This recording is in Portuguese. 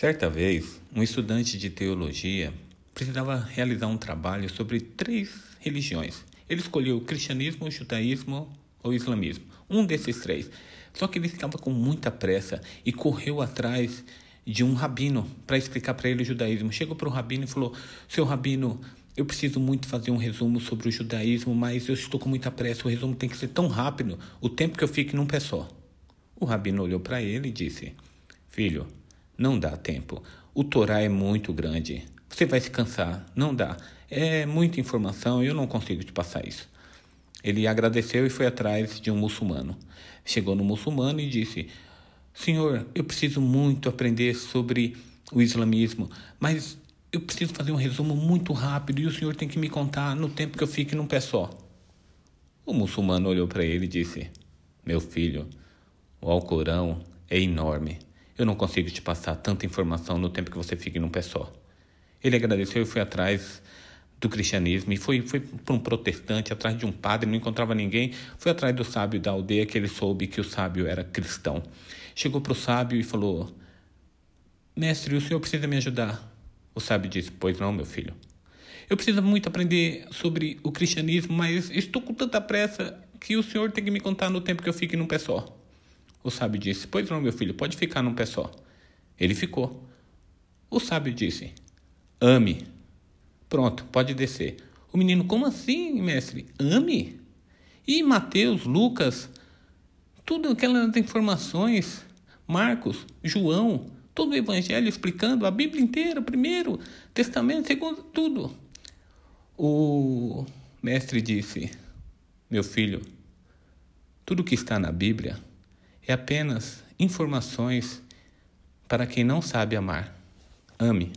Certa vez, um estudante de teologia precisava realizar um trabalho sobre três religiões. Ele escolheu o cristianismo, o judaísmo ou o islamismo. Um desses três. Só que ele estava com muita pressa e correu atrás de um rabino para explicar para ele o judaísmo. Chegou para o rabino e falou: Seu rabino, eu preciso muito fazer um resumo sobre o judaísmo, mas eu estou com muita pressa. O resumo tem que ser tão rápido, o tempo que eu fique num pé só. O rabino olhou para ele e disse: Filho, não dá tempo. O Torá é muito grande. Você vai se cansar. Não dá. É muita informação e eu não consigo te passar isso. Ele agradeceu e foi atrás de um muçulmano. Chegou no muçulmano e disse: Senhor, eu preciso muito aprender sobre o islamismo, mas eu preciso fazer um resumo muito rápido e o senhor tem que me contar no tempo que eu fique num pé só. O muçulmano olhou para ele e disse: Meu filho, o Alcorão é enorme. Eu não consigo te passar tanta informação no tempo que você fique num pé só. Ele agradeceu e foi atrás do cristianismo e foi, foi para um protestante, atrás de um padre, não encontrava ninguém. Foi atrás do sábio da aldeia que ele soube que o sábio era cristão. Chegou para o sábio e falou: Mestre, o senhor precisa me ajudar. O sábio disse: Pois não, meu filho. Eu preciso muito aprender sobre o cristianismo, mas estou com tanta pressa que o senhor tem que me contar no tempo que eu fique num pé só. O sábio disse: Pois não, meu filho, pode ficar num pé só. Ele ficou. O sábio disse: Ame. Pronto, pode descer. O menino: Como assim, mestre? Ame? E Mateus, Lucas, tudo aquelas informações, Marcos, João, todo o evangelho explicando a Bíblia inteira, primeiro, Testamento, segundo, tudo. O mestre disse: Meu filho, tudo que está na Bíblia é apenas informações para quem não sabe amar. Ame.